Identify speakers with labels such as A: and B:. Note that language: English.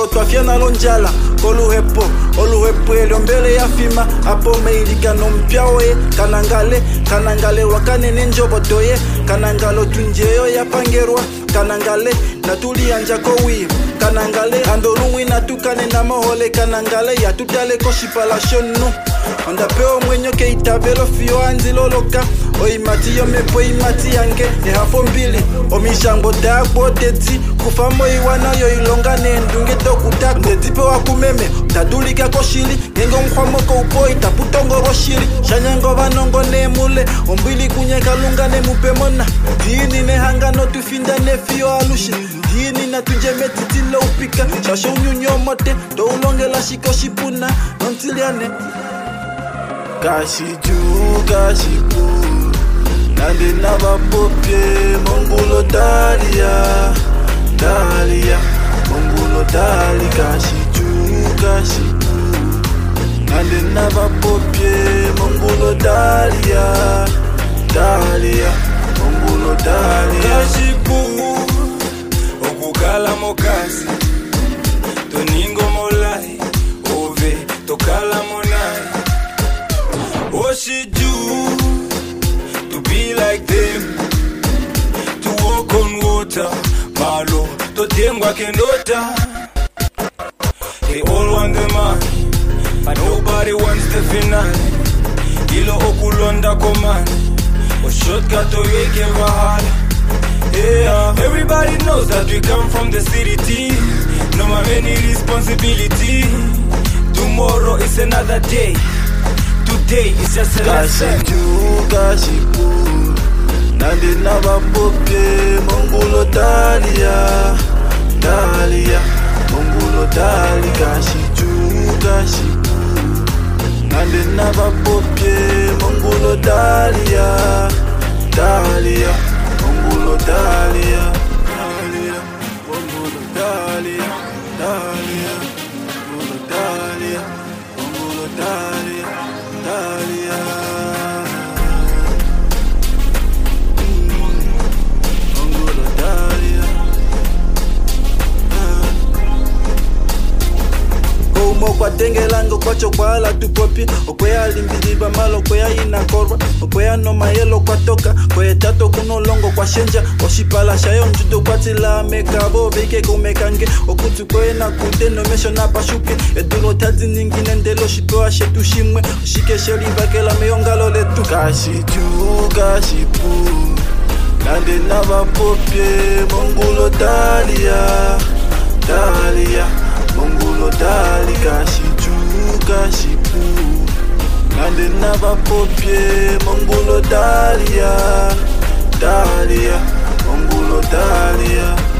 A: twafya nalo njala koluhepo oluhepo elyo mbele ya fima apo meilikano mpyaoye kanangale kanangale wakanene njobotoye kanangalo tunjeyo yapangerwa kanangale natuliyanja kowi kanangale andolumwi natukane na mohole kanangale yatutale koshipala shonu ondapeo mwenyo keitavelo fiyo anziloloka oimati yomepo imati yange ehafo mbili. Omishango dagbodedzi kufamo iwanayo ilonga nendunge tokutako ndetipewa kumeme tadulika koshili ngenge omhwamoko upo itaputongoro shili. Shanyango vanongo nemule ombwili kunye kalunga nemupemona dini nehangano tufinda nefiyo alushi dini natujemetitile upika. Shasho unyunyomote toulongela shiko shipuna. Nontiliane kashiju kashiku nandi navapopye mongulo dalia dalia mongulo dali kashiju kashiku nandi navapopye mongulo dalia dalia mongulo dalia.
B: Kashipu okukala mokasi toningo molai ove tokala monai. To like them to walk on water malo totengwa kendota they all want the money but nobody wants the finale ilo okulonda komani oshotga toyeke vahala Yeah, everybody knows that we come from the city. No more any responsibility. Tomorrow is another day. Today is just a lesson.
A: kashiju kashiku nandi navapopye mongulo dalia dalia mongulo dali kashiju kashiku nandi navapopye mongulo dalia dalia mokwatengelanga okwatsha okwala tupopi okweya alimbidilva mala okweya inankorwa okweya nomayelo okwatoka kweyetatu okunolongo okwashenja oshipala shayo onjudo okwatila mekavo veikeke umekange okuti kwena kude nomesho napashuke eduro taziningine ndelo oshipewa shetu shimwe. Oshike shelivakela meyongalo letu. Kashitu kashipu nande navapopye mongulo talia. My poppy, mon boulot Dalia, Dalia, mon boulot Dalia.